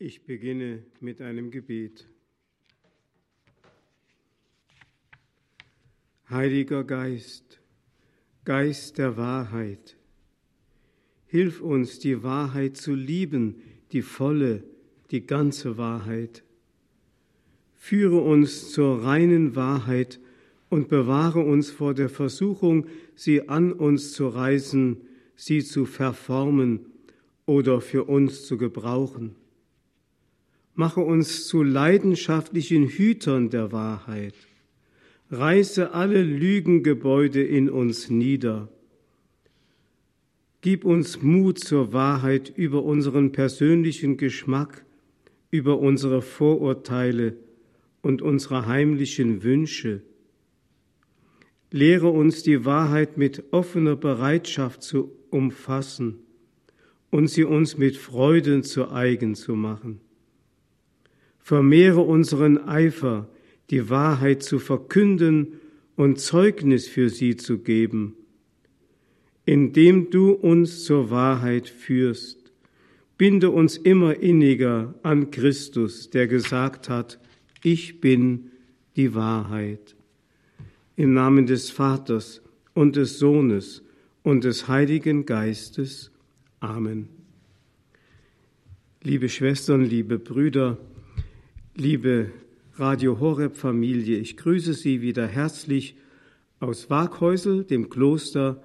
Ich beginne mit einem Gebet. Heiliger Geist, Geist der Wahrheit, hilf uns, die Wahrheit zu lieben, die volle, die ganze Wahrheit. Führe uns zur reinen Wahrheit und bewahre uns vor der Versuchung, sie an uns zu reißen, sie zu verformen oder für uns zu gebrauchen. Mache uns zu leidenschaftlichen Hütern der Wahrheit. Reiße alle Lügengebäude in uns nieder. Gib uns Mut zur Wahrheit über unseren persönlichen Geschmack, über unsere Vorurteile und unsere heimlichen Wünsche. Lehre uns die Wahrheit mit offener Bereitschaft zu umfassen und sie uns mit Freuden zu eigen zu machen. Vermehre unseren Eifer, die Wahrheit zu verkünden und Zeugnis für sie zu geben, indem du uns zur Wahrheit führst. Binde uns immer inniger an Christus, der gesagt hat, ich bin die Wahrheit. Im Namen des Vaters und des Sohnes und des Heiligen Geistes. Amen. Liebe Schwestern, liebe Brüder, liebe Radio Horeb Familie, ich grüße Sie wieder herzlich aus Waghäusel, dem Kloster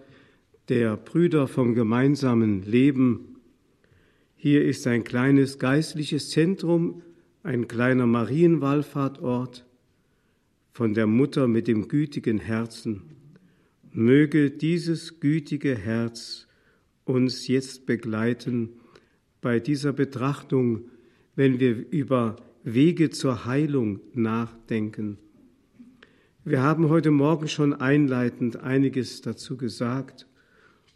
der Brüder vom gemeinsamen Leben. Hier ist ein kleines geistliches Zentrum, ein kleiner Marienwallfahrtort von der Mutter mit dem gütigen Herzen. Möge dieses gütige Herz uns jetzt begleiten bei dieser Betrachtung, wenn wir über Wege zur Heilung nachdenken. Wir haben heute Morgen schon einleitend einiges dazu gesagt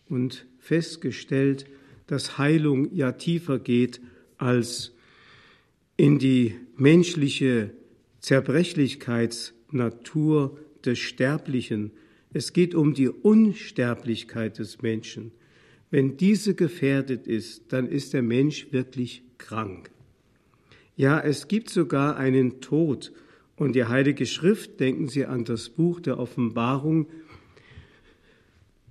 und festgestellt, dass Heilung ja tiefer geht als in die menschliche Zerbrechlichkeitsnatur des Sterblichen. Es geht um die Unsterblichkeit des Menschen. Wenn diese gefährdet ist, dann ist der Mensch wirklich krank. Ja, es gibt sogar einen Tod. Und die Heilige Schrift, denken Sie an das Buch der Offenbarung,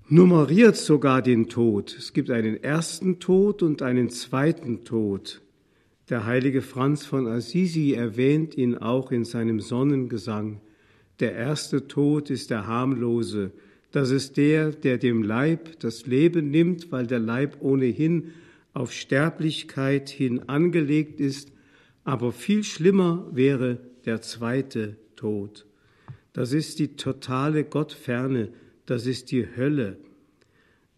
nummeriert sogar den Tod. Es gibt einen ersten Tod und einen zweiten Tod. Der heilige Franz von Assisi erwähnt ihn auch in seinem Sonnengesang. Der erste Tod ist der harmlose. Das ist der, der dem Leib das Leben nimmt, weil der Leib ohnehin auf Sterblichkeit hin angelegt ist aber viel schlimmer wäre der zweite Tod. Das ist die totale Gottferne, das ist die Hölle.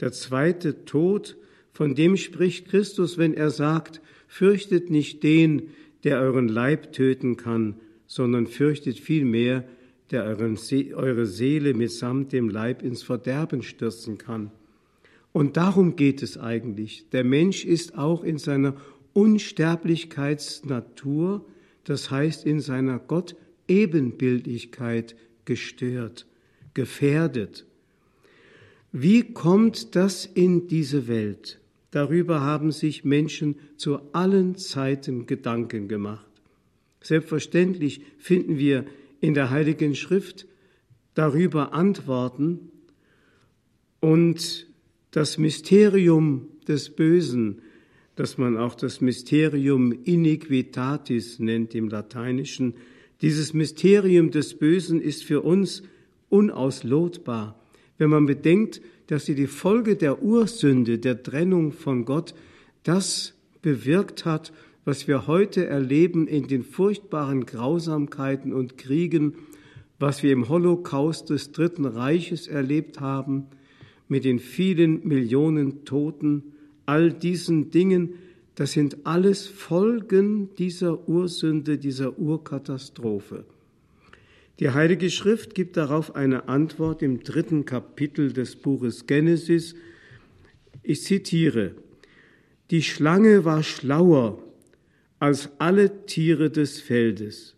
Der zweite Tod, von dem spricht Christus, wenn er sagt, fürchtet nicht den, der euren Leib töten kann, sondern fürchtet vielmehr, der euren See eure Seele mitsamt dem Leib ins Verderben stürzen kann. Und darum geht es eigentlich. Der Mensch ist auch in seiner Unsterblichkeitsnatur, das heißt in seiner Gott-Ebenbildlichkeit gestört, gefährdet. Wie kommt das in diese Welt? Darüber haben sich Menschen zu allen Zeiten Gedanken gemacht. Selbstverständlich finden wir in der Heiligen Schrift darüber Antworten und das Mysterium des Bösen, das man auch das Mysterium Iniquitatis nennt im Lateinischen. Dieses Mysterium des Bösen ist für uns unauslotbar, wenn man bedenkt, dass sie die Folge der Ursünde, der Trennung von Gott, das bewirkt hat, was wir heute erleben in den furchtbaren Grausamkeiten und Kriegen, was wir im Holocaust des Dritten Reiches erlebt haben, mit den vielen Millionen Toten, all diesen Dingen, das sind alles Folgen dieser Ursünde, dieser Urkatastrophe. Die Heilige Schrift gibt darauf eine Antwort im dritten Kapitel des Buches Genesis. Ich zitiere, Die Schlange war schlauer als alle Tiere des Feldes,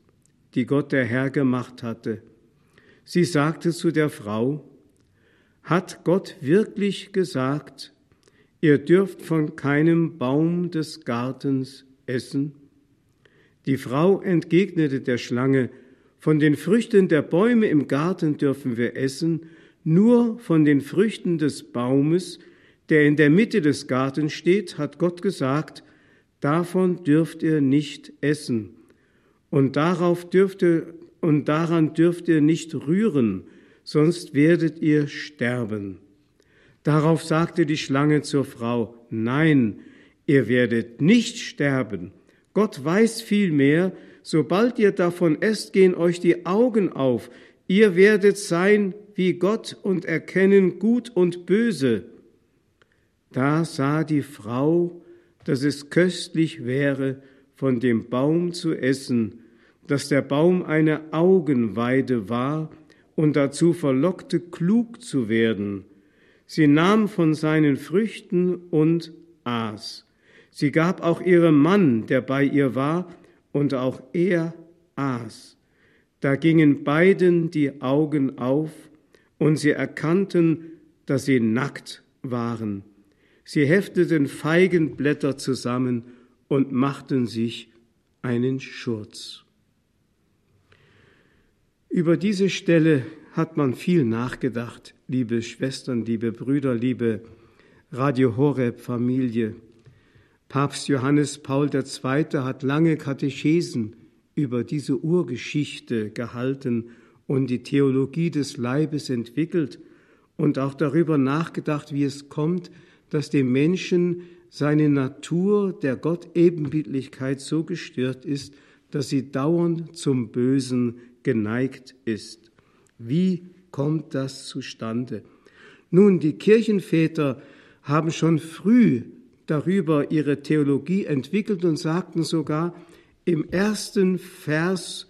die Gott der Herr gemacht hatte. Sie sagte zu der Frau, Hat Gott wirklich gesagt, Ihr dürft von keinem Baum des Gartens essen. Die Frau entgegnete der Schlange, von den Früchten der Bäume im Garten dürfen wir essen, nur von den Früchten des Baumes, der in der Mitte des Gartens steht, hat Gott gesagt, davon dürft ihr nicht essen. Und darauf dürft ihr, und daran dürft ihr nicht rühren, sonst werdet ihr sterben. Darauf sagte die Schlange zur Frau, nein, ihr werdet nicht sterben. Gott weiß vielmehr, sobald ihr davon esst, gehen euch die Augen auf. Ihr werdet sein wie Gott und erkennen Gut und Böse. Da sah die Frau, dass es köstlich wäre, von dem Baum zu essen, dass der Baum eine Augenweide war und dazu verlockte, klug zu werden. Sie nahm von seinen Früchten und aß. Sie gab auch ihrem Mann, der bei ihr war, und auch er aß. Da gingen beiden die Augen auf, und sie erkannten, dass sie nackt waren. Sie hefteten Feigenblätter zusammen und machten sich einen Schurz. Über diese Stelle hat man viel nachgedacht, liebe Schwestern, liebe Brüder, liebe Radio Horeb Familie. Papst Johannes Paul II. hat lange Katechesen über diese Urgeschichte gehalten und die Theologie des Leibes entwickelt und auch darüber nachgedacht, wie es kommt, dass dem Menschen seine Natur der Gott-Ebenbildlichkeit so gestört ist, dass sie dauernd zum Bösen geneigt ist. Wie kommt das zustande? Nun, die Kirchenväter haben schon früh darüber ihre Theologie entwickelt und sagten sogar im ersten Vers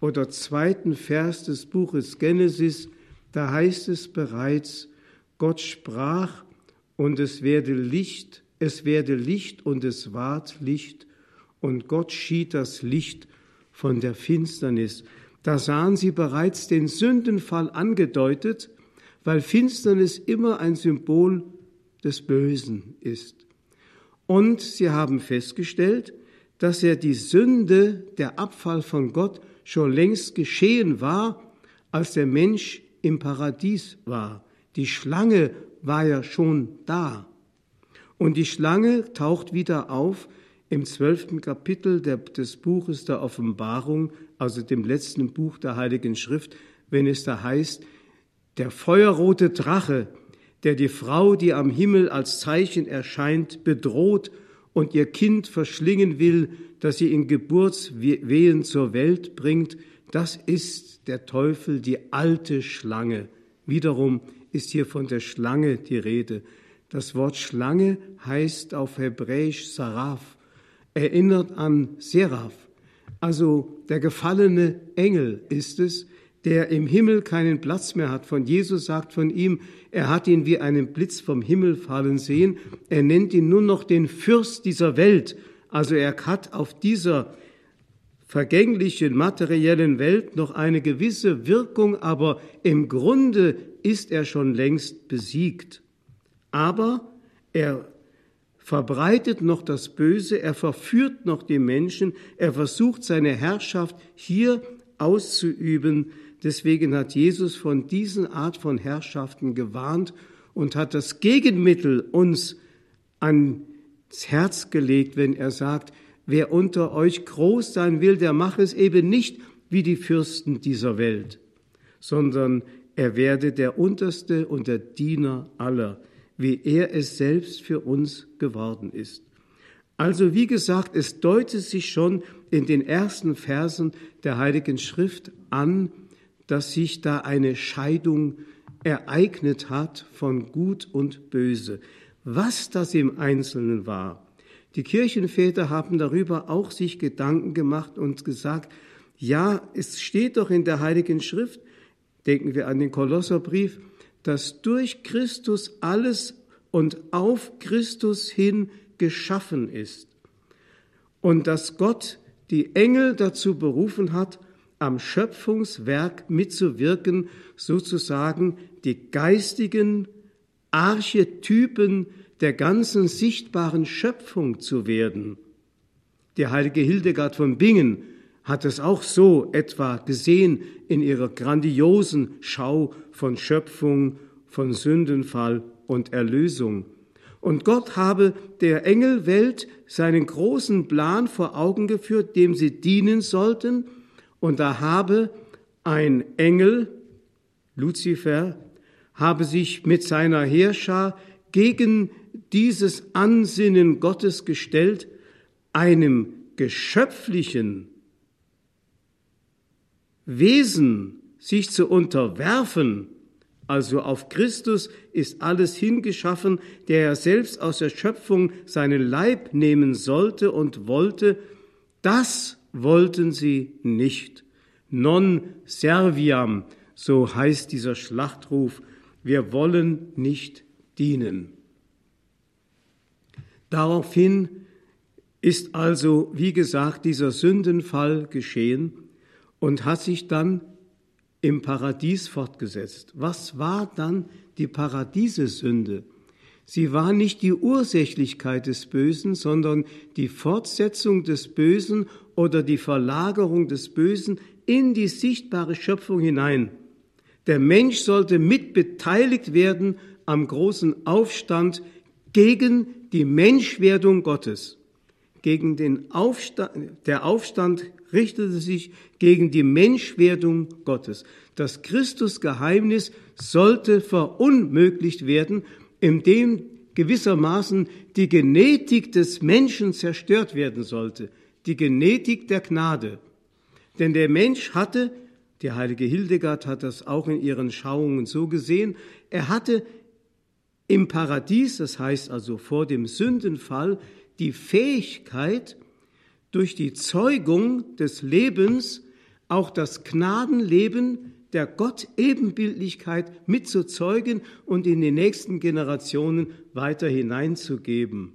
oder zweiten Vers des Buches Genesis, da heißt es bereits, Gott sprach und es werde Licht, es werde Licht und es ward Licht und Gott schied das Licht von der Finsternis. Da sahen sie bereits den Sündenfall angedeutet, weil Finsternis immer ein Symbol des Bösen ist. Und sie haben festgestellt, dass ja die Sünde, der Abfall von Gott schon längst geschehen war, als der Mensch im Paradies war. Die Schlange war ja schon da. Und die Schlange taucht wieder auf im zwölften Kapitel der, des Buches der Offenbarung, also dem letzten Buch der Heiligen Schrift, wenn es da heißt, der feuerrote Drache, der die Frau, die am Himmel als Zeichen erscheint, bedroht und ihr Kind verschlingen will, das sie in Geburtswehen zur Welt bringt, das ist der Teufel, die alte Schlange. Wiederum ist hier von der Schlange die Rede. Das Wort Schlange heißt auf Hebräisch Saraf erinnert an Seraph, also der gefallene Engel ist es, der im Himmel keinen Platz mehr hat. Von Jesus sagt von ihm, er hat ihn wie einen Blitz vom Himmel fallen sehen. Er nennt ihn nur noch den Fürst dieser Welt. Also er hat auf dieser vergänglichen materiellen Welt noch eine gewisse Wirkung, aber im Grunde ist er schon längst besiegt. Aber er verbreitet noch das Böse, er verführt noch die Menschen, er versucht seine Herrschaft hier auszuüben. Deswegen hat Jesus von diesen Art von Herrschaften gewarnt und hat das Gegenmittel uns ans Herz gelegt, wenn er sagt, wer unter euch groß sein will, der mache es eben nicht wie die Fürsten dieser Welt, sondern er werde der Unterste und der Diener aller wie er es selbst für uns geworden ist. Also wie gesagt, es deutet sich schon in den ersten Versen der Heiligen Schrift an, dass sich da eine Scheidung ereignet hat von Gut und Böse. Was das im Einzelnen war. Die Kirchenväter haben darüber auch sich Gedanken gemacht und gesagt, ja, es steht doch in der Heiligen Schrift, denken wir an den Kolosserbrief, dass durch Christus alles und auf Christus hin geschaffen ist und dass Gott die Engel dazu berufen hat, am Schöpfungswerk mitzuwirken, sozusagen die geistigen Archetypen der ganzen sichtbaren Schöpfung zu werden. Die heilige Hildegard von Bingen hat es auch so etwa gesehen in ihrer grandiosen Schau von Schöpfung, von Sündenfall und Erlösung. Und Gott habe der Engelwelt seinen großen Plan vor Augen geführt, dem sie dienen sollten, und da habe ein Engel, Luzifer, habe sich mit seiner Heerschar gegen dieses Ansinnen Gottes gestellt, einem geschöpflichen Wesen sich zu unterwerfen, also auf Christus ist alles hingeschaffen, der er selbst aus der Schöpfung seinen Leib nehmen sollte und wollte, das wollten sie nicht. Non serviam, so heißt dieser Schlachtruf, wir wollen nicht dienen. Daraufhin ist also, wie gesagt, dieser Sündenfall geschehen und hat sich dann im Paradies fortgesetzt. Was war dann die Paradiesesünde? Sie war nicht die Ursächlichkeit des Bösen, sondern die Fortsetzung des Bösen oder die Verlagerung des Bösen in die sichtbare Schöpfung hinein. Der Mensch sollte mitbeteiligt werden am großen Aufstand gegen die Menschwerdung Gottes. Gegen den Aufstand, der Aufstand richtete sich gegen die Menschwerdung Gottes. Das Christusgeheimnis sollte verunmöglicht werden, indem gewissermaßen die Genetik des Menschen zerstört werden sollte, die Genetik der Gnade. Denn der Mensch hatte, die heilige Hildegard hat das auch in ihren Schauungen so gesehen, er hatte im Paradies, das heißt also vor dem Sündenfall, die Fähigkeit, durch die Zeugung des Lebens auch das Gnadenleben der Gott-Ebenbildlichkeit mitzuzeugen und in die nächsten Generationen weiter hineinzugeben.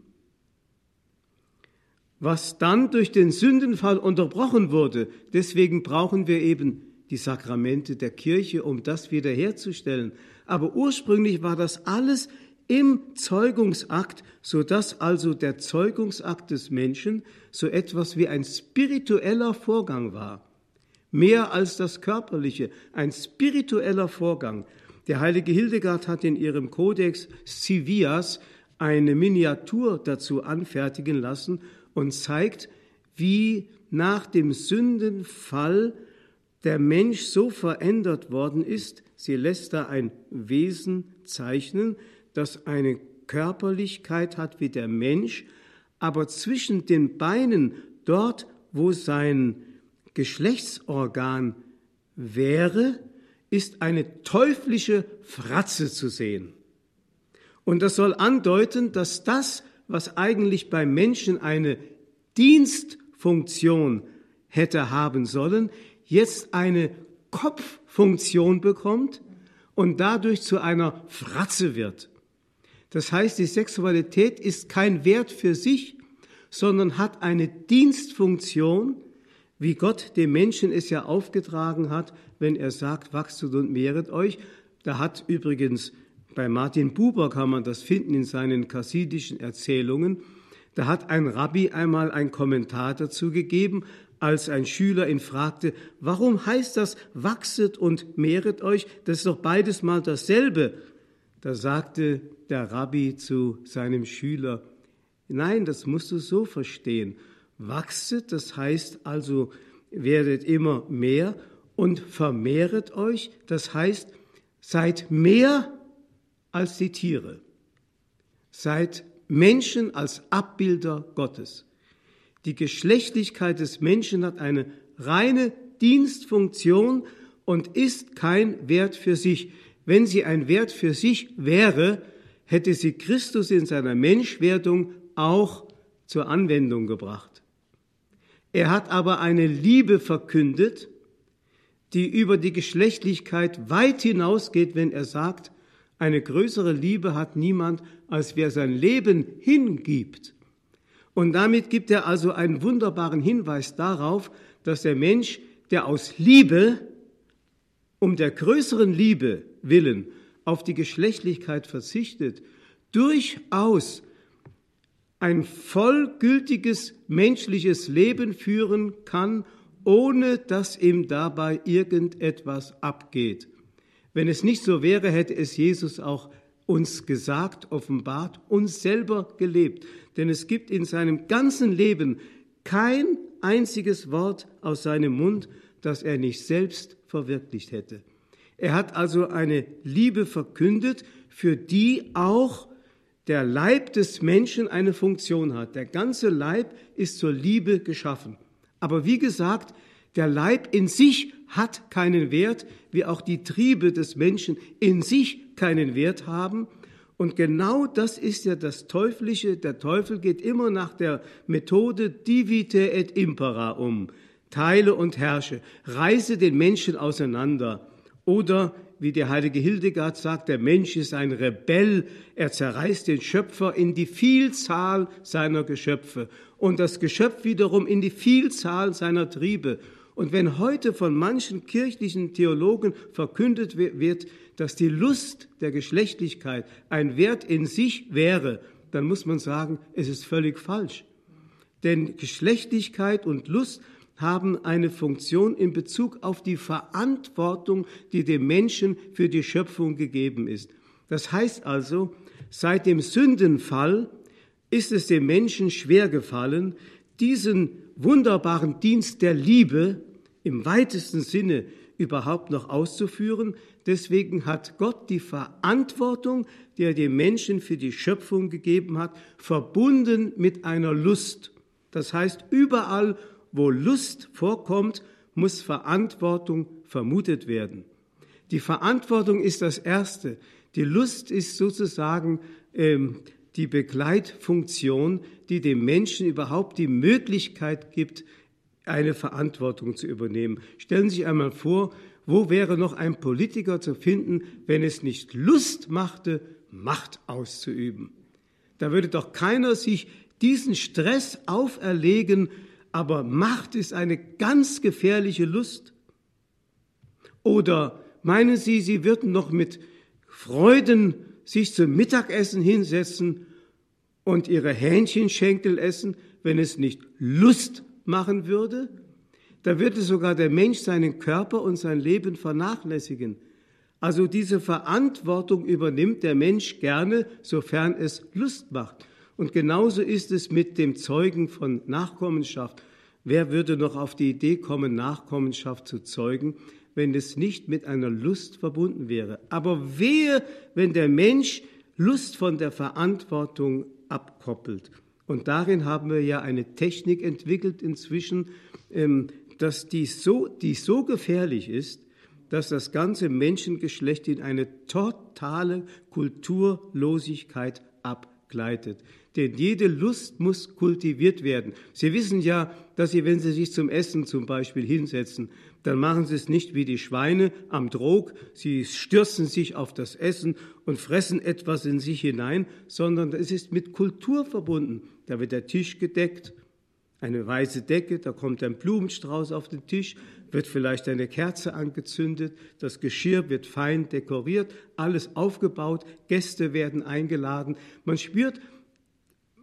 Was dann durch den Sündenfall unterbrochen wurde, deswegen brauchen wir eben die Sakramente der Kirche, um das wiederherzustellen. Aber ursprünglich war das alles im Zeugungsakt, so dass also der Zeugungsakt des Menschen so etwas wie ein spiritueller Vorgang war. Mehr als das körperliche, ein spiritueller Vorgang. Der heilige Hildegard hat in ihrem Kodex Civias eine Miniatur dazu anfertigen lassen und zeigt, wie nach dem Sündenfall der Mensch so verändert worden ist. Sie lässt da ein Wesen zeichnen, das eine Körperlichkeit hat wie der Mensch, aber zwischen den Beinen, dort, wo sein Geschlechtsorgan wäre, ist eine teuflische Fratze zu sehen. Und das soll andeuten, dass das, was eigentlich beim Menschen eine Dienstfunktion hätte haben sollen, jetzt eine Kopffunktion bekommt und dadurch zu einer Fratze wird. Das heißt, die Sexualität ist kein Wert für sich, sondern hat eine Dienstfunktion, wie Gott dem Menschen es ja aufgetragen hat, wenn er sagt, wachstet und mehret euch. Da hat übrigens bei Martin Buber kann man das finden in seinen chassidischen Erzählungen. Da hat ein Rabbi einmal einen Kommentar dazu gegeben, als ein Schüler ihn fragte, warum heißt das wachset und mehret euch? Das ist doch beides mal dasselbe. Da sagte der Rabbi zu seinem Schüler, nein, das musst du so verstehen. Wachset, das heißt also, werdet immer mehr und vermehret euch, das heißt, seid mehr als die Tiere. Seid Menschen als Abbilder Gottes. Die Geschlechtlichkeit des Menschen hat eine reine Dienstfunktion und ist kein Wert für sich. Wenn sie ein Wert für sich wäre, hätte sie Christus in seiner Menschwerdung auch zur Anwendung gebracht. Er hat aber eine Liebe verkündet, die über die Geschlechtlichkeit weit hinausgeht, wenn er sagt, eine größere Liebe hat niemand, als wer sein Leben hingibt. Und damit gibt er also einen wunderbaren Hinweis darauf, dass der Mensch, der aus Liebe, um der größeren Liebe willen auf die Geschlechtlichkeit verzichtet, durchaus ein vollgültiges menschliches Leben führen kann, ohne dass ihm dabei irgendetwas abgeht. Wenn es nicht so wäre, hätte es Jesus auch uns gesagt, offenbart, uns selber gelebt. Denn es gibt in seinem ganzen Leben kein einziges Wort aus seinem Mund, das er nicht selbst verwirklicht hätte. Er hat also eine Liebe verkündet, für die auch der Leib des Menschen eine Funktion hat. Der ganze Leib ist zur Liebe geschaffen. Aber wie gesagt, der Leib in sich hat keinen Wert, wie auch die Triebe des Menschen in sich keinen Wert haben. Und genau das ist ja das Teuflische. Der Teufel geht immer nach der Methode divite et impera um. Teile und herrsche. Reiße den Menschen auseinander. Oder wie der heilige Hildegard sagt, der Mensch ist ein Rebell, er zerreißt den Schöpfer in die Vielzahl seiner Geschöpfe und das Geschöpf wiederum in die Vielzahl seiner Triebe. Und wenn heute von manchen kirchlichen Theologen verkündet wird, dass die Lust der Geschlechtlichkeit ein Wert in sich wäre, dann muss man sagen, es ist völlig falsch. Denn Geschlechtlichkeit und Lust haben eine Funktion in Bezug auf die Verantwortung, die dem Menschen für die Schöpfung gegeben ist. Das heißt also, seit dem Sündenfall ist es dem Menschen schwer gefallen, diesen wunderbaren Dienst der Liebe im weitesten Sinne überhaupt noch auszuführen. Deswegen hat Gott die Verantwortung, die er dem Menschen für die Schöpfung gegeben hat, verbunden mit einer Lust. Das heißt, überall, wo Lust vorkommt, muss Verantwortung vermutet werden. Die Verantwortung ist das Erste. Die Lust ist sozusagen ähm, die Begleitfunktion, die dem Menschen überhaupt die Möglichkeit gibt, eine Verantwortung zu übernehmen. Stellen Sie sich einmal vor, wo wäre noch ein Politiker zu finden, wenn es nicht Lust machte, Macht auszuüben? Da würde doch keiner sich diesen Stress auferlegen, aber Macht ist eine ganz gefährliche Lust. Oder meinen Sie, Sie würden noch mit Freuden sich zum Mittagessen hinsetzen und Ihre Hähnchenschenkel essen, wenn es nicht Lust machen würde? Da würde sogar der Mensch seinen Körper und sein Leben vernachlässigen. Also diese Verantwortung übernimmt der Mensch gerne, sofern es Lust macht. Und genauso ist es mit dem Zeugen von Nachkommenschaft. Wer würde noch auf die Idee kommen, Nachkommenschaft zu zeugen, wenn es nicht mit einer Lust verbunden wäre? Aber wehe, wenn der Mensch Lust von der Verantwortung abkoppelt. Und darin haben wir ja eine Technik entwickelt inzwischen, ähm, dass die so, die so gefährlich ist, dass das ganze Menschengeschlecht in eine totale Kulturlosigkeit abgleitet. Denn jede Lust muss kultiviert werden. Sie wissen ja, dass Sie, wenn Sie sich zum Essen zum Beispiel hinsetzen, dann machen Sie es nicht wie die Schweine am Drog. Sie stürzen sich auf das Essen und fressen etwas in sich hinein, sondern es ist mit Kultur verbunden. Da wird der Tisch gedeckt, eine weiße Decke, da kommt ein Blumenstrauß auf den Tisch, wird vielleicht eine Kerze angezündet, das Geschirr wird fein dekoriert, alles aufgebaut, Gäste werden eingeladen. Man spürt,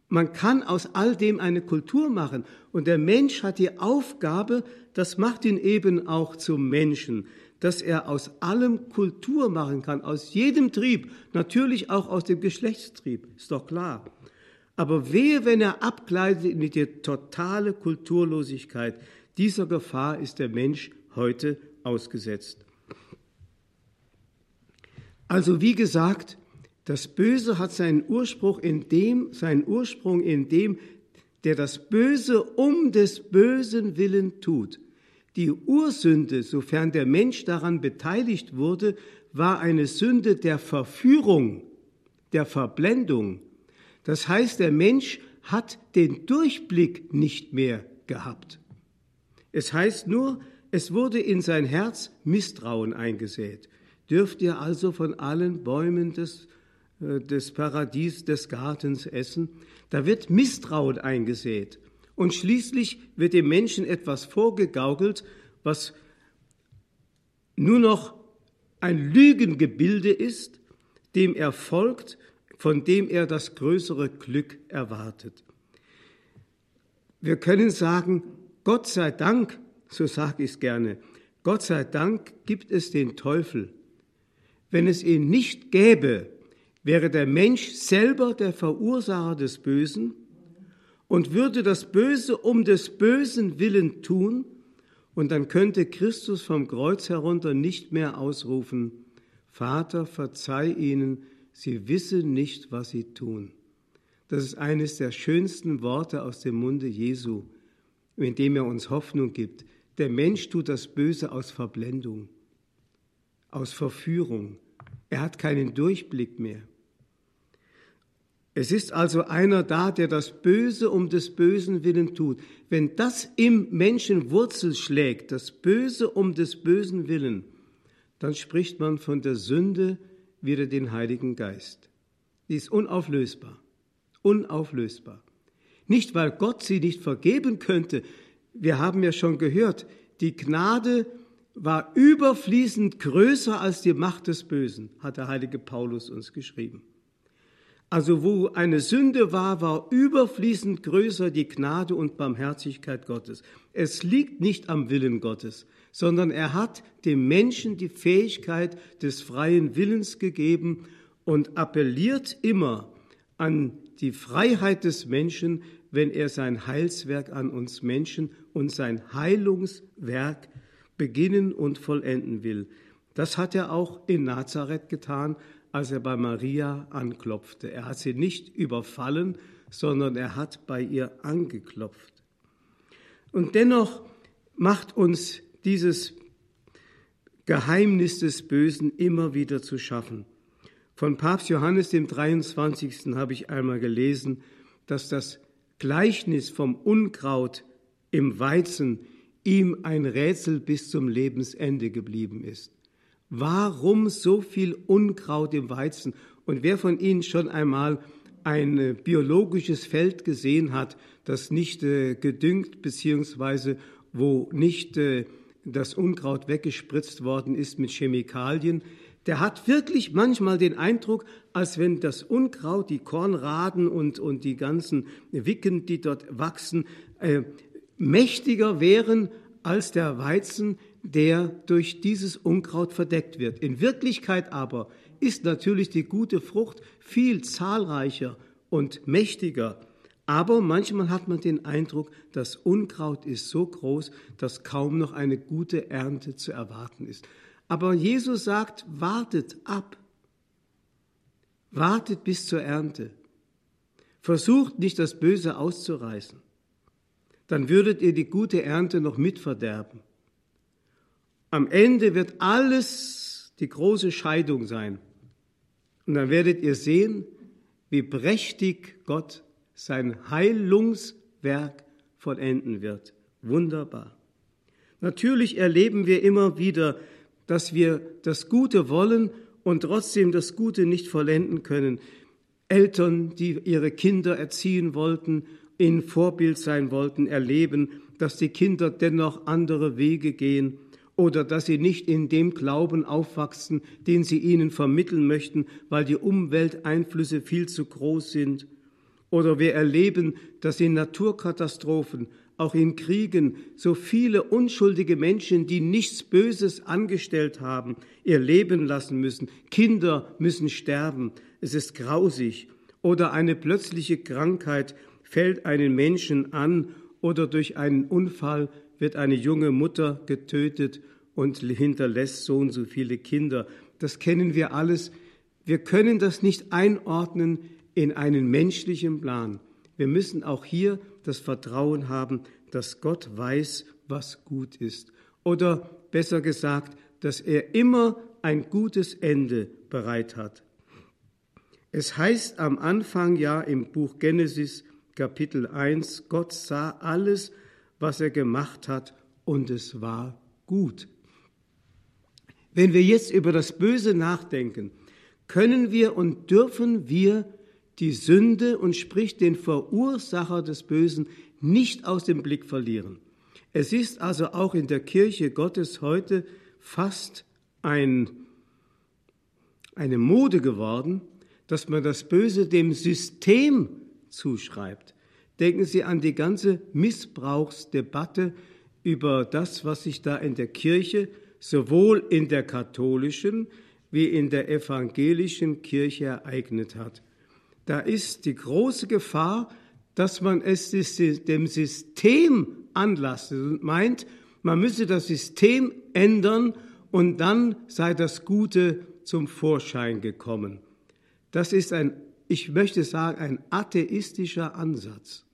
man kann aus all dem eine Kultur machen. Und der Mensch hat die Aufgabe, das macht ihn eben auch zum Menschen, dass er aus allem Kultur machen kann, aus jedem Trieb, natürlich auch aus dem Geschlechtstrieb, ist doch klar. Aber wehe, wenn er abgleitet in die totale Kulturlosigkeit. Dieser Gefahr ist der Mensch heute ausgesetzt. Also wie gesagt, das Böse hat seinen Ursprung in dem, seinen Ursprung in dem, der das Böse um des Bösen willen tut. Die Ursünde, sofern der Mensch daran beteiligt wurde, war eine Sünde der Verführung, der Verblendung. Das heißt, der Mensch hat den Durchblick nicht mehr gehabt. Es heißt nur, es wurde in sein Herz Misstrauen eingesät. Dürft ihr also von allen Bäumen des des Paradies des Gartens essen, da wird Misstrauen eingesät. Und schließlich wird dem Menschen etwas vorgegaukelt, was nur noch ein Lügengebilde ist, dem er folgt, von dem er das größere Glück erwartet. Wir können sagen, Gott sei Dank, so sage ich es gerne, Gott sei Dank gibt es den Teufel. Wenn es ihn nicht gäbe, wäre der Mensch selber der Verursacher des Bösen und würde das Böse um des Bösen willen tun, und dann könnte Christus vom Kreuz herunter nicht mehr ausrufen, Vater, verzeih ihnen, sie wissen nicht, was sie tun. Das ist eines der schönsten Worte aus dem Munde Jesu, in dem er uns Hoffnung gibt. Der Mensch tut das Böse aus Verblendung, aus Verführung. Er hat keinen Durchblick mehr. Es ist also einer da, der das Böse um des Bösen willen tut. Wenn das im Menschen Wurzel schlägt, das Böse um des Bösen willen, dann spricht man von der Sünde wieder den Heiligen Geist. Die ist unauflösbar, unauflösbar. Nicht, weil Gott sie nicht vergeben könnte. Wir haben ja schon gehört, die Gnade war überfließend größer als die Macht des Bösen, hat der heilige Paulus uns geschrieben. Also wo eine Sünde war, war überfließend größer die Gnade und Barmherzigkeit Gottes. Es liegt nicht am Willen Gottes, sondern er hat dem Menschen die Fähigkeit des freien Willens gegeben und appelliert immer an die Freiheit des Menschen, wenn er sein Heilswerk an uns Menschen und sein Heilungswerk beginnen und vollenden will. Das hat er auch in Nazareth getan, als er bei Maria anklopfte. Er hat sie nicht überfallen, sondern er hat bei ihr angeklopft. Und dennoch macht uns dieses Geheimnis des Bösen immer wieder zu schaffen. Von Papst Johannes dem 23. habe ich einmal gelesen, dass das Gleichnis vom Unkraut im Weizen ihm ein Rätsel bis zum Lebensende geblieben ist. Warum so viel Unkraut im Weizen? Und wer von Ihnen schon einmal ein äh, biologisches Feld gesehen hat, das nicht äh, gedüngt beziehungsweise wo nicht äh, das Unkraut weggespritzt worden ist mit Chemikalien, der hat wirklich manchmal den Eindruck, als wenn das Unkraut, die Kornraden und, und die ganzen Wicken, die dort wachsen, äh, mächtiger wären als der Weizen, der durch dieses Unkraut verdeckt wird. In Wirklichkeit aber ist natürlich die gute Frucht viel zahlreicher und mächtiger. Aber manchmal hat man den Eindruck, das Unkraut ist so groß, dass kaum noch eine gute Ernte zu erwarten ist. Aber Jesus sagt, wartet ab. Wartet bis zur Ernte. Versucht nicht das Böse auszureißen. Dann würdet ihr die gute Ernte noch mitverderben. Am Ende wird alles die große Scheidung sein. Und dann werdet ihr sehen, wie prächtig Gott sein Heilungswerk vollenden wird. Wunderbar. Natürlich erleben wir immer wieder, dass wir das Gute wollen und trotzdem das Gute nicht vollenden können. Eltern, die ihre Kinder erziehen wollten, in Vorbild sein wollten, erleben, dass die Kinder dennoch andere Wege gehen oder dass sie nicht in dem Glauben aufwachsen, den sie ihnen vermitteln möchten, weil die Umwelteinflüsse viel zu groß sind. Oder wir erleben, dass in Naturkatastrophen, auch in Kriegen, so viele unschuldige Menschen, die nichts Böses angestellt haben, ihr Leben lassen müssen. Kinder müssen sterben. Es ist grausig. Oder eine plötzliche Krankheit fällt einen Menschen an oder durch einen Unfall wird eine junge Mutter getötet und hinterlässt so und so viele Kinder. Das kennen wir alles. Wir können das nicht einordnen in einen menschlichen Plan. Wir müssen auch hier das Vertrauen haben, dass Gott weiß, was gut ist. Oder besser gesagt, dass er immer ein gutes Ende bereit hat. Es heißt am Anfang ja im Buch Genesis Kapitel 1, Gott sah alles, was er gemacht hat, und es war gut. Wenn wir jetzt über das Böse nachdenken, können wir und dürfen wir die Sünde und sprich den Verursacher des Bösen nicht aus dem Blick verlieren. Es ist also auch in der Kirche Gottes heute fast ein, eine Mode geworden, dass man das Böse dem System zuschreibt. Denken Sie an die ganze Missbrauchsdebatte über das, was sich da in der Kirche, sowohl in der katholischen wie in der evangelischen Kirche ereignet hat. Da ist die große Gefahr, dass man es dem System anlastet und meint, man müsse das System ändern und dann sei das Gute zum Vorschein gekommen. Das ist ein, ich möchte sagen, ein atheistischer Ansatz.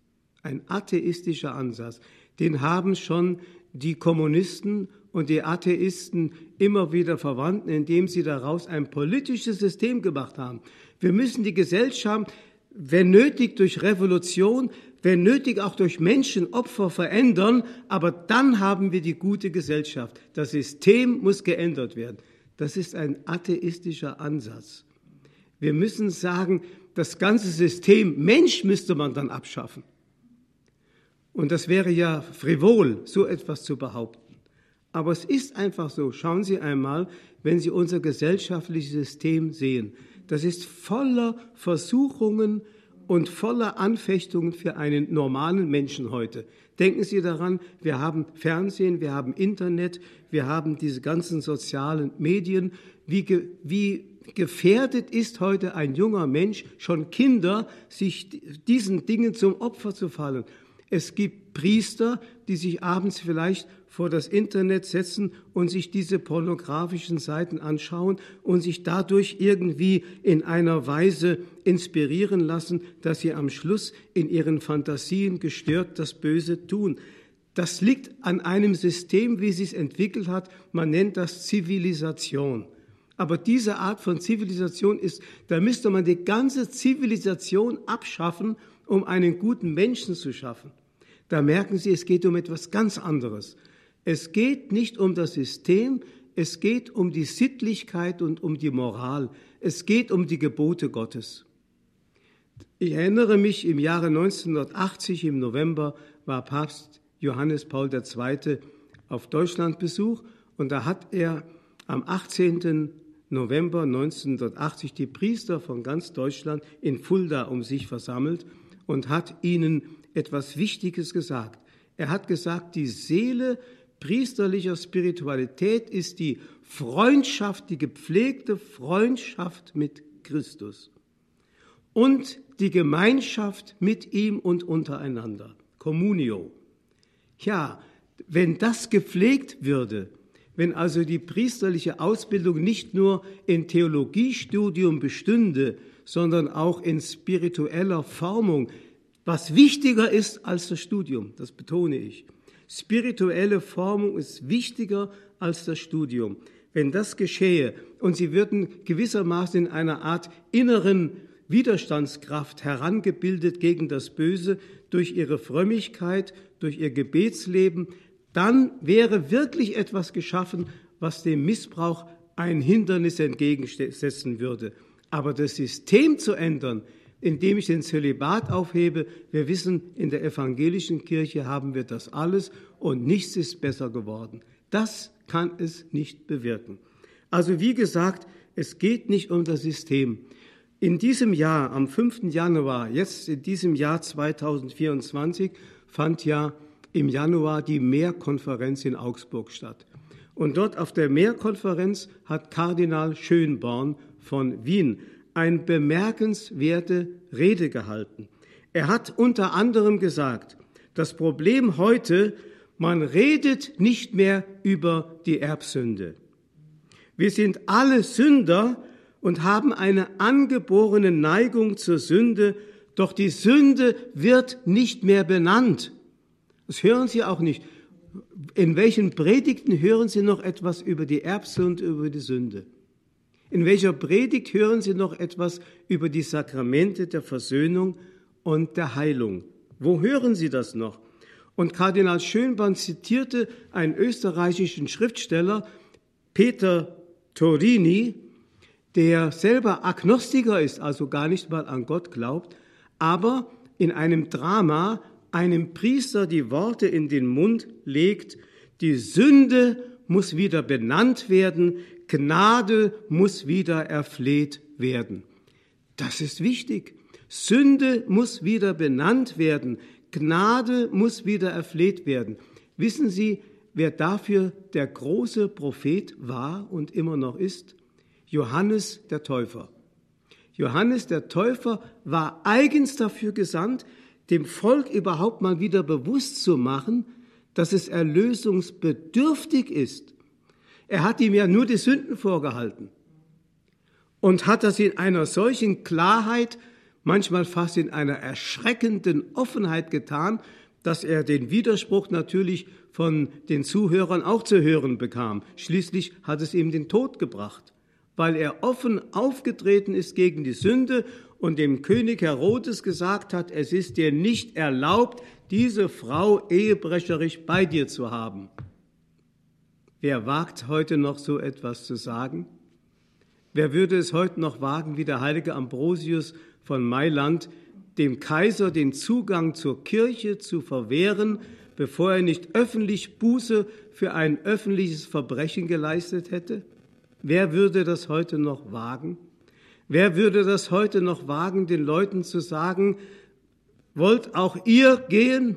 Ein atheistischer Ansatz. Den haben schon die Kommunisten und die Atheisten immer wieder verwandt, indem sie daraus ein politisches System gemacht haben. Wir müssen die Gesellschaft, wenn nötig durch Revolution, wenn nötig auch durch Menschenopfer verändern, aber dann haben wir die gute Gesellschaft. Das System muss geändert werden. Das ist ein atheistischer Ansatz. Wir müssen sagen, das ganze System Mensch müsste man dann abschaffen. Und das wäre ja frivol, so etwas zu behaupten. Aber es ist einfach so. Schauen Sie einmal, wenn Sie unser gesellschaftliches System sehen. Das ist voller Versuchungen und voller Anfechtungen für einen normalen Menschen heute. Denken Sie daran, wir haben Fernsehen, wir haben Internet, wir haben diese ganzen sozialen Medien. Wie, ge, wie gefährdet ist heute ein junger Mensch, schon Kinder, sich diesen Dingen zum Opfer zu fallen. Es gibt Priester, die sich abends vielleicht vor das Internet setzen und sich diese pornografischen Seiten anschauen und sich dadurch irgendwie in einer Weise inspirieren lassen, dass sie am Schluss in ihren Fantasien gestört das Böse tun. Das liegt an einem System, wie es sich entwickelt hat. Man nennt das Zivilisation. Aber diese Art von Zivilisation ist, da müsste man die ganze Zivilisation abschaffen, um einen guten Menschen zu schaffen. Da merken Sie, es geht um etwas ganz anderes. Es geht nicht um das System, es geht um die Sittlichkeit und um die Moral. Es geht um die Gebote Gottes. Ich erinnere mich, im Jahre 1980 im November war Papst Johannes Paul II. auf Deutschlandbesuch und da hat er am 18. November 1980 die Priester von ganz Deutschland in Fulda um sich versammelt und hat ihnen etwas Wichtiges gesagt. Er hat gesagt, die Seele priesterlicher Spiritualität ist die Freundschaft, die gepflegte Freundschaft mit Christus und die Gemeinschaft mit ihm und untereinander. Communio. Ja, wenn das gepflegt würde, wenn also die priesterliche Ausbildung nicht nur in Theologiestudium bestünde, sondern auch in spiritueller Formung, was wichtiger ist als das Studium, das betone ich. Spirituelle Formung ist wichtiger als das Studium. Wenn das geschehe und sie würden gewissermaßen in einer Art inneren Widerstandskraft herangebildet gegen das Böse durch ihre Frömmigkeit, durch ihr Gebetsleben, dann wäre wirklich etwas geschaffen, was dem Missbrauch ein Hindernis entgegensetzen würde. Aber das System zu ändern, indem ich den Zölibat aufhebe. Wir wissen, in der evangelischen Kirche haben wir das alles und nichts ist besser geworden. Das kann es nicht bewirken. Also wie gesagt, es geht nicht um das System. In diesem Jahr, am 5. Januar, jetzt in diesem Jahr 2024, fand ja im Januar die Mehrkonferenz in Augsburg statt. Und dort auf der Mehrkonferenz hat Kardinal Schönborn von Wien eine bemerkenswerte Rede gehalten. Er hat unter anderem gesagt, das Problem heute, man redet nicht mehr über die Erbsünde. Wir sind alle Sünder und haben eine angeborene Neigung zur Sünde, doch die Sünde wird nicht mehr benannt. Das hören Sie auch nicht. In welchen Predigten hören Sie noch etwas über die Erbsünde, über die Sünde? In welcher Predigt hören Sie noch etwas über die Sakramente der Versöhnung und der Heilung? Wo hören Sie das noch? Und Kardinal Schönborn zitierte einen österreichischen Schriftsteller, Peter Torini, der selber Agnostiker ist, also gar nicht mal an Gott glaubt, aber in einem Drama einem Priester die Worte in den Mund legt, die Sünde muss wieder benannt werden, Gnade muss wieder erfleht werden. Das ist wichtig. Sünde muss wieder benannt werden. Gnade muss wieder erfleht werden. Wissen Sie, wer dafür der große Prophet war und immer noch ist? Johannes der Täufer. Johannes der Täufer war eigens dafür gesandt, dem Volk überhaupt mal wieder bewusst zu machen, dass es erlösungsbedürftig ist. Er hat ihm ja nur die Sünden vorgehalten und hat das in einer solchen Klarheit, manchmal fast in einer erschreckenden Offenheit getan, dass er den Widerspruch natürlich von den Zuhörern auch zu hören bekam. Schließlich hat es ihm den Tod gebracht, weil er offen aufgetreten ist gegen die Sünde und dem König Herodes gesagt hat, es ist dir nicht erlaubt, diese Frau ehebrecherisch bei dir zu haben. Wer wagt heute noch so etwas zu sagen? Wer würde es heute noch wagen, wie der heilige Ambrosius von Mailand, dem Kaiser den Zugang zur Kirche zu verwehren, bevor er nicht öffentlich Buße für ein öffentliches Verbrechen geleistet hätte? Wer würde das heute noch wagen? Wer würde das heute noch wagen, den Leuten zu sagen, wollt auch ihr gehen?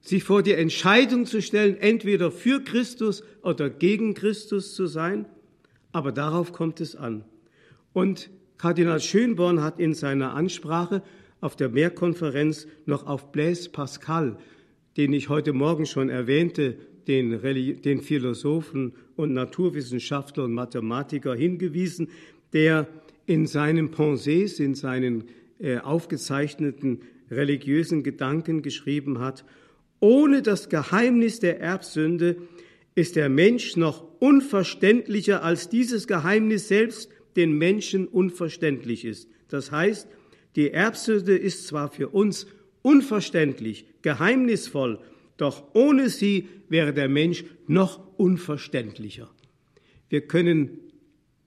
Sich vor die Entscheidung zu stellen, entweder für Christus oder gegen Christus zu sein? Aber darauf kommt es an. Und Kardinal Schönborn hat in seiner Ansprache auf der Mehrkonferenz noch auf Blaise Pascal, den ich heute Morgen schon erwähnte, den, den Philosophen und Naturwissenschaftler und Mathematiker hingewiesen, der in seinen Pensées, in seinen äh, aufgezeichneten religiösen Gedanken geschrieben hat, ohne das Geheimnis der Erbsünde ist der Mensch noch unverständlicher, als dieses Geheimnis selbst den Menschen unverständlich ist. Das heißt, die Erbsünde ist zwar für uns unverständlich, geheimnisvoll, doch ohne sie wäre der Mensch noch unverständlicher. Wir können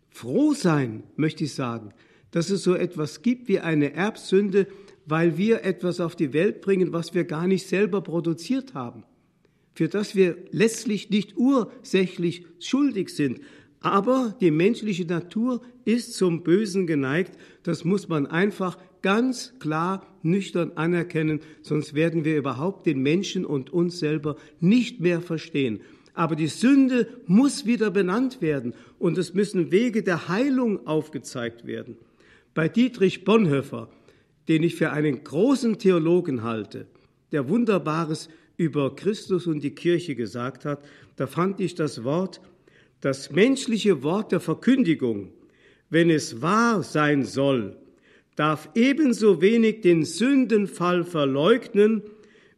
froh sein, möchte ich sagen, dass es so etwas gibt wie eine Erbsünde, weil wir etwas auf die Welt bringen, was wir gar nicht selber produziert haben, für das wir letztlich nicht ursächlich schuldig sind. Aber die menschliche Natur ist zum Bösen geneigt, das muss man einfach ganz klar nüchtern anerkennen, sonst werden wir überhaupt den Menschen und uns selber nicht mehr verstehen. Aber die Sünde muss wieder benannt werden und es müssen Wege der Heilung aufgezeigt werden. Bei Dietrich Bonhoeffer, den ich für einen großen Theologen halte, der Wunderbares über Christus und die Kirche gesagt hat, da fand ich das Wort, das menschliche Wort der Verkündigung, wenn es wahr sein soll, darf ebenso wenig den Sündenfall verleugnen,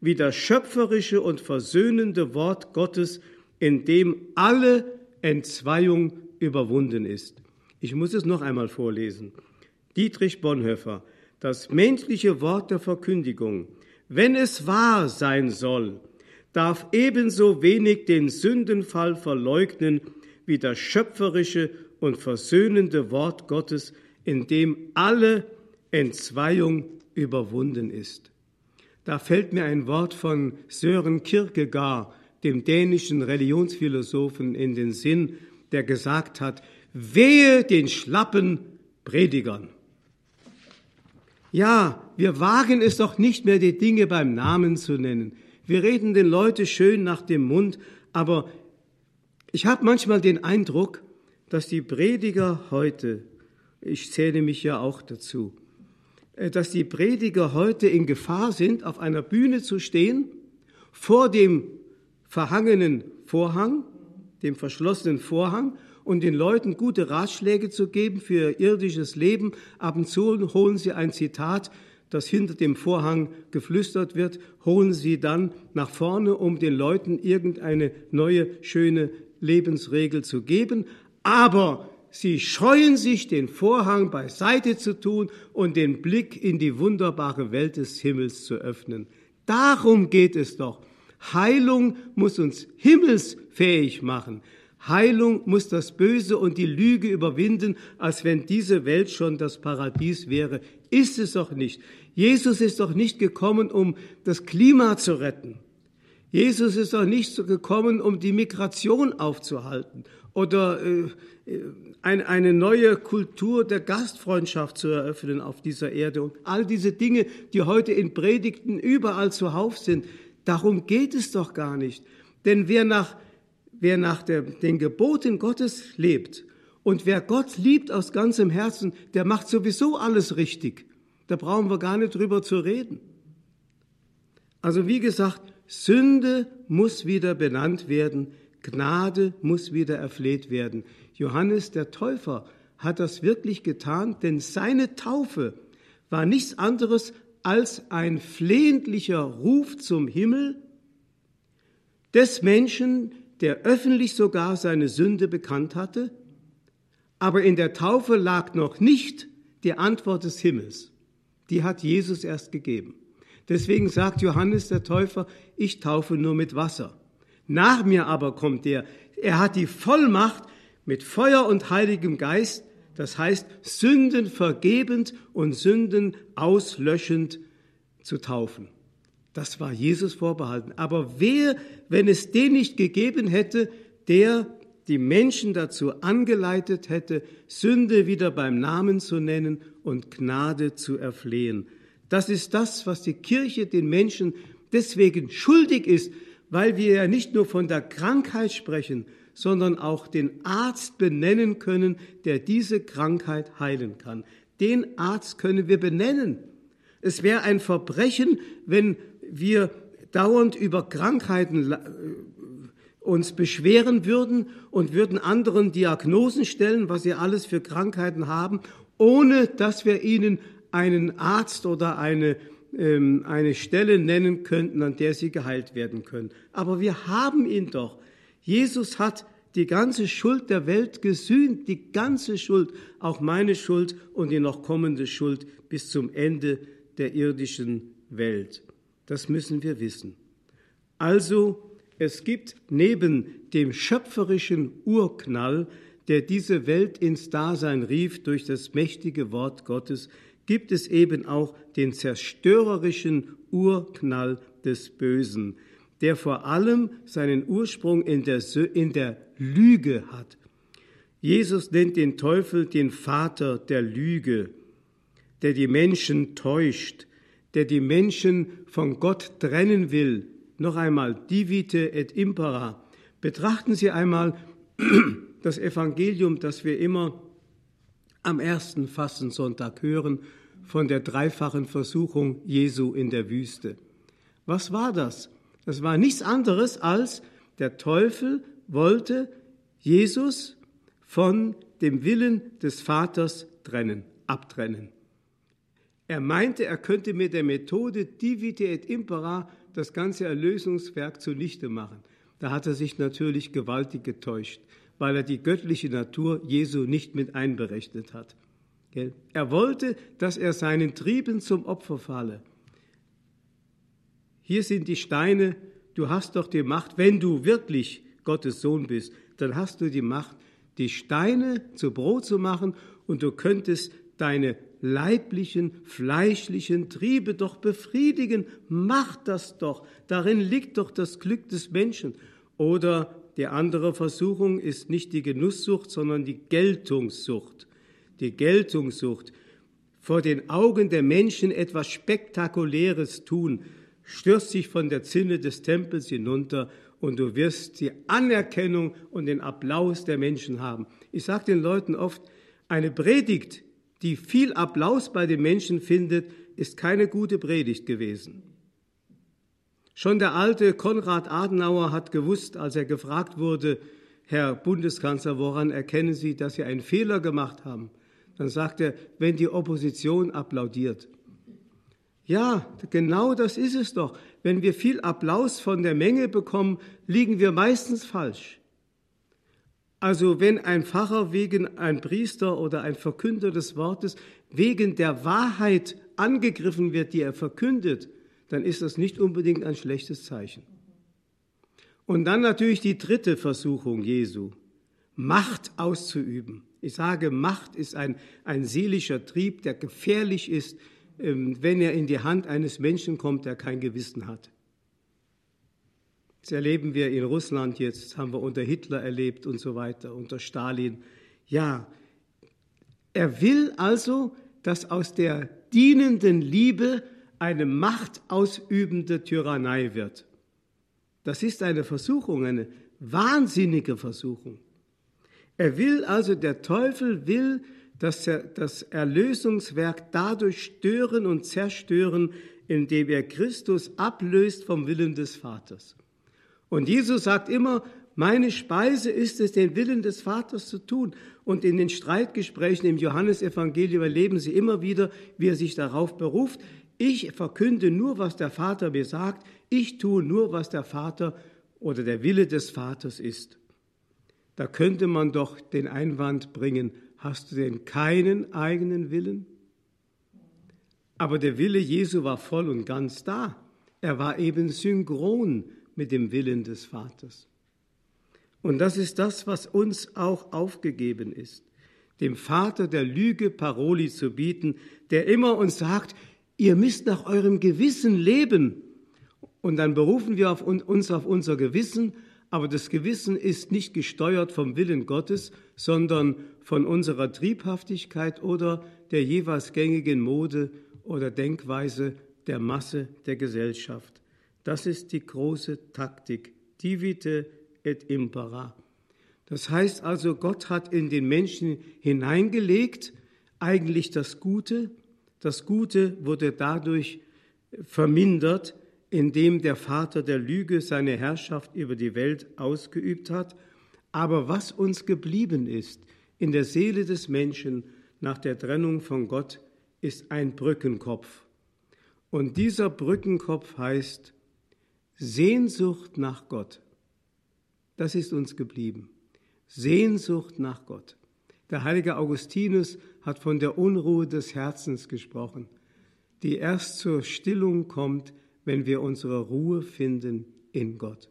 wie das schöpferische und versöhnende Wort Gottes, in dem alle Entzweiung überwunden ist. Ich muss es noch einmal vorlesen. Dietrich Bonhoeffer, das menschliche Wort der Verkündigung, wenn es wahr sein soll, darf ebenso wenig den Sündenfall verleugnen, wie das schöpferische und versöhnende Wort Gottes, in dem alle Entzweiung überwunden ist. Da fällt mir ein Wort von Sören Kierkegaard, dem dänischen Religionsphilosophen, in den Sinn, der gesagt hat, wehe den schlappen Predigern. Ja, wir wagen es doch nicht mehr, die Dinge beim Namen zu nennen. Wir reden den Leuten schön nach dem Mund, aber ich habe manchmal den Eindruck, dass die Prediger heute, ich zähle mich ja auch dazu, äh, dass die Prediger heute in Gefahr sind, auf einer Bühne zu stehen, vor dem verhangenen Vorhang, dem verschlossenen Vorhang, und den Leuten gute Ratschläge zu geben für ihr irdisches Leben. Ab und zu holen sie ein Zitat, das hinter dem Vorhang geflüstert wird, holen sie dann nach vorne, um den Leuten irgendeine neue, schöne Lebensregel zu geben. Aber Sie scheuen sich, den Vorhang beiseite zu tun und den Blick in die wunderbare Welt des Himmels zu öffnen. Darum geht es doch. Heilung muss uns himmelsfähig machen. Heilung muss das Böse und die Lüge überwinden, als wenn diese Welt schon das Paradies wäre. Ist es doch nicht. Jesus ist doch nicht gekommen, um das Klima zu retten. Jesus ist doch nicht gekommen, um die Migration aufzuhalten oder äh, eine neue Kultur der Gastfreundschaft zu eröffnen auf dieser Erde. Und all diese Dinge, die heute in Predigten überall zuhauf sind, darum geht es doch gar nicht. Denn wer nach, wer nach der, den Geboten Gottes lebt und wer Gott liebt aus ganzem Herzen, der macht sowieso alles richtig. Da brauchen wir gar nicht drüber zu reden. Also wie gesagt, Sünde muss wieder benannt werden, Gnade muss wieder erfleht werden. Johannes der Täufer hat das wirklich getan, denn seine Taufe war nichts anderes als ein flehentlicher Ruf zum Himmel des Menschen, der öffentlich sogar seine Sünde bekannt hatte, aber in der Taufe lag noch nicht die Antwort des Himmels. Die hat Jesus erst gegeben. Deswegen sagt Johannes der Täufer, ich taufe nur mit Wasser. Nach mir aber kommt der, er hat die Vollmacht mit Feuer und heiligem Geist, das heißt Sünden vergebend und Sünden auslöschend zu taufen. Das war Jesus vorbehalten. Aber wer, wenn es den nicht gegeben hätte, der die Menschen dazu angeleitet hätte, Sünde wieder beim Namen zu nennen und Gnade zu erflehen. Das ist das, was die Kirche den Menschen deswegen schuldig ist, weil wir ja nicht nur von der Krankheit sprechen, sondern auch den Arzt benennen können, der diese Krankheit heilen kann. Den Arzt können wir benennen. Es wäre ein Verbrechen, wenn wir dauernd über Krankheiten äh, uns beschweren würden und würden anderen Diagnosen stellen, was sie alles für Krankheiten haben, ohne dass wir ihnen einen Arzt oder eine, ähm, eine Stelle nennen könnten, an der sie geheilt werden können. Aber wir haben ihn doch. Jesus hat die ganze Schuld der Welt gesühnt, die ganze Schuld, auch meine Schuld und die noch kommende Schuld bis zum Ende der irdischen Welt. Das müssen wir wissen. Also, es gibt neben dem schöpferischen Urknall, der diese Welt ins Dasein rief durch das mächtige Wort Gottes, gibt es eben auch den zerstörerischen Urknall des Bösen, der vor allem seinen Ursprung in der, in der Lüge hat. Jesus nennt den Teufel den Vater der Lüge, der die Menschen täuscht, der die Menschen von Gott trennen will. Noch einmal, divite et impera. Betrachten Sie einmal das Evangelium, das wir immer am ersten Fastensonntag hören von der dreifachen Versuchung Jesu in der Wüste. Was war das? Das war nichts anderes als der Teufel wollte Jesus von dem Willen des Vaters trennen, abtrennen. Er meinte, er könnte mit der Methode Divite et Impera das ganze Erlösungswerk zunichte machen. Da hat er sich natürlich gewaltig getäuscht, weil er die göttliche Natur Jesu nicht mit einberechnet hat. Er wollte, dass er seinen Trieben zum Opfer falle. Hier sind die Steine, du hast doch die Macht, wenn du wirklich Gottes Sohn bist, dann hast du die Macht, die Steine zu Brot zu machen und du könntest deine leiblichen, fleischlichen Triebe doch befriedigen. Mach das doch. Darin liegt doch das Glück des Menschen. Oder die andere Versuchung ist nicht die Genusssucht, sondern die Geltungssucht die Geltungssucht, vor den Augen der Menschen etwas Spektakuläres tun, stürzt sich von der Zinne des Tempels hinunter und du wirst die Anerkennung und den Applaus der Menschen haben. Ich sage den Leuten oft, eine Predigt, die viel Applaus bei den Menschen findet, ist keine gute Predigt gewesen. Schon der alte Konrad Adenauer hat gewusst, als er gefragt wurde, Herr Bundeskanzler, woran erkennen Sie, dass Sie einen Fehler gemacht haben? Dann sagt er, wenn die Opposition applaudiert. Ja, genau das ist es doch. Wenn wir viel Applaus von der Menge bekommen, liegen wir meistens falsch. Also wenn ein Pfarrer wegen ein Priester oder ein Verkünder des Wortes wegen der Wahrheit angegriffen wird, die er verkündet, dann ist das nicht unbedingt ein schlechtes Zeichen. Und dann natürlich die dritte Versuchung Jesu, Macht auszuüben. Ich sage, Macht ist ein, ein seelischer Trieb, der gefährlich ist, ähm, wenn er in die Hand eines Menschen kommt, der kein Gewissen hat. Das erleben wir in Russland jetzt, haben wir unter Hitler erlebt und so weiter, unter Stalin. Ja, er will also, dass aus der dienenden Liebe eine machtausübende Tyrannei wird. Das ist eine Versuchung, eine wahnsinnige Versuchung. Er will also, der Teufel will, dass er das Erlösungswerk dadurch stören und zerstören, indem er Christus ablöst vom Willen des Vaters. Und Jesus sagt immer, meine Speise ist es, den Willen des Vaters zu tun. Und in den Streitgesprächen im Johannesevangelium erleben Sie immer wieder, wie er sich darauf beruft. Ich verkünde nur, was der Vater mir sagt. Ich tue nur, was der Vater oder der Wille des Vaters ist. Da könnte man doch den Einwand bringen, hast du denn keinen eigenen Willen? Aber der Wille Jesu war voll und ganz da. Er war eben synchron mit dem Willen des Vaters. Und das ist das, was uns auch aufgegeben ist, dem Vater der Lüge Paroli zu bieten, der immer uns sagt, ihr müsst nach eurem Gewissen leben. Und dann berufen wir auf uns auf unser Gewissen, aber das Gewissen ist nicht gesteuert vom Willen Gottes, sondern von unserer Triebhaftigkeit oder der jeweils gängigen Mode oder Denkweise der Masse der Gesellschaft. Das ist die große Taktik, divite et impera. Das heißt also, Gott hat in den Menschen hineingelegt eigentlich das Gute. Das Gute wurde dadurch vermindert, indem der Vater der Lüge seine Herrschaft über die Welt ausgeübt hat. Aber was uns geblieben ist in der Seele des Menschen nach der Trennung von Gott, ist ein Brückenkopf. Und dieser Brückenkopf heißt Sehnsucht nach Gott. Das ist uns geblieben. Sehnsucht nach Gott. Der heilige Augustinus hat von der Unruhe des Herzens gesprochen, die erst zur Stillung kommt, wenn wir unsere Ruhe finden in Gott.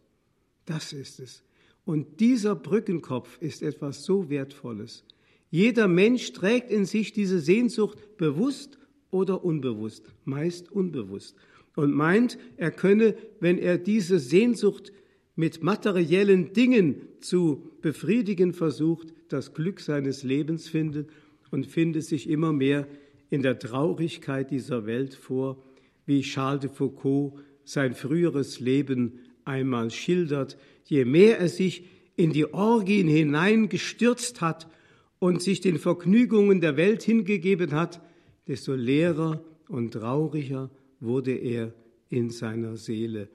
Das ist es. Und dieser Brückenkopf ist etwas so Wertvolles. Jeder Mensch trägt in sich diese Sehnsucht bewusst oder unbewusst, meist unbewusst und meint, er könne, wenn er diese Sehnsucht mit materiellen Dingen zu befriedigen versucht, das Glück seines Lebens finden und findet sich immer mehr in der Traurigkeit dieser Welt vor, wie Charles de Foucault sein früheres Leben einmal schildert, je mehr er sich in die Orgien hineingestürzt hat und sich den Vergnügungen der Welt hingegeben hat, desto leerer und trauriger wurde er in seiner Seele,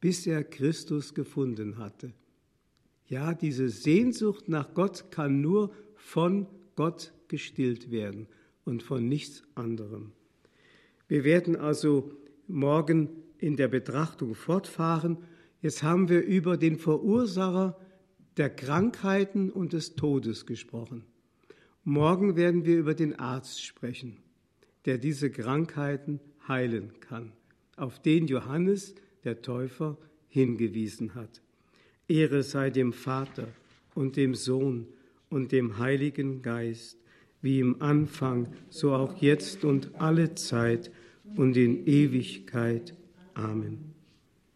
bis er Christus gefunden hatte. Ja, diese Sehnsucht nach Gott kann nur von Gott gestillt werden und von nichts anderem. Wir werden also morgen in der Betrachtung fortfahren. Jetzt haben wir über den Verursacher der Krankheiten und des Todes gesprochen. Morgen werden wir über den Arzt sprechen, der diese Krankheiten heilen kann, auf den Johannes der Täufer hingewiesen hat. Ehre sei dem Vater und dem Sohn und dem Heiligen Geist, wie im Anfang, so auch jetzt und alle Zeit und in Ewigkeit. Amen.